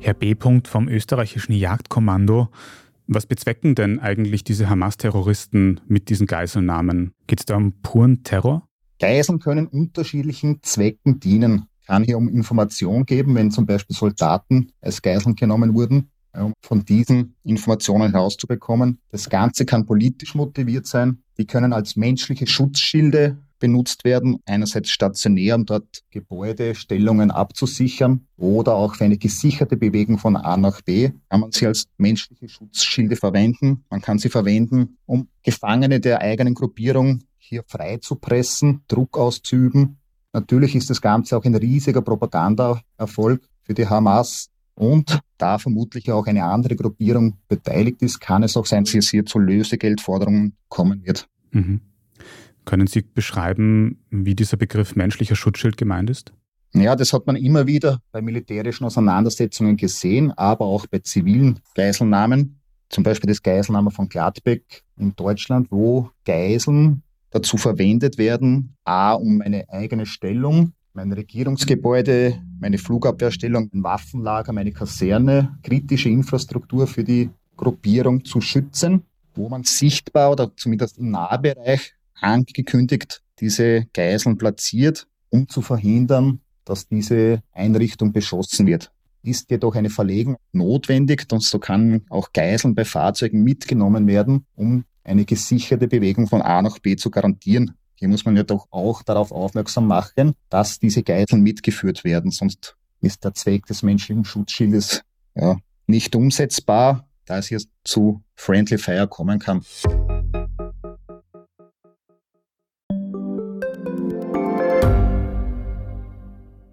Herr B. vom österreichischen Jagdkommando. Was bezwecken denn eigentlich diese Hamas-Terroristen mit diesen Geiselnahmen? Geht es da um puren Terror? Geiseln können unterschiedlichen Zwecken dienen. Kann hier um Information geben, wenn zum Beispiel Soldaten als Geiseln genommen wurden, um von diesen Informationen herauszubekommen. Das Ganze kann politisch motiviert sein. Die können als menschliche Schutzschilde benutzt werden, einerseits stationär, um dort Gebäude, Stellungen abzusichern oder auch für eine gesicherte Bewegung von A nach B kann man sie als menschliche Schutzschilde verwenden. Man kann sie verwenden, um Gefangene der eigenen Gruppierung hier frei zu pressen, Druck auszuüben. Natürlich ist das Ganze auch ein riesiger Propagandaerfolg für die Hamas. Und da vermutlich auch eine andere Gruppierung beteiligt ist, kann es auch sein, dass es hier zu Lösegeldforderungen kommen wird. Mhm. Können Sie beschreiben, wie dieser Begriff menschlicher Schutzschild gemeint ist? Ja, das hat man immer wieder bei militärischen Auseinandersetzungen gesehen, aber auch bei zivilen Geiselnahmen. Zum Beispiel das Geiselnahme von Gladbeck in Deutschland, wo Geiseln dazu verwendet werden, a, um meine eigene Stellung, mein Regierungsgebäude, meine Flugabwehrstellung, ein Waffenlager, meine Kaserne, kritische Infrastruktur für die Gruppierung zu schützen, wo man sichtbar oder zumindest im Nahbereich angekündigt diese Geiseln platziert, um zu verhindern, dass diese Einrichtung beschossen wird. Ist jedoch eine Verlegung notwendig und so kann auch Geiseln bei Fahrzeugen mitgenommen werden, um eine gesicherte Bewegung von A nach B zu garantieren. Hier muss man ja doch auch darauf aufmerksam machen, dass diese Geiseln mitgeführt werden, sonst ist der Zweck des menschlichen Schutzschildes ja, nicht umsetzbar, da es hier zu Friendly Fire kommen kann.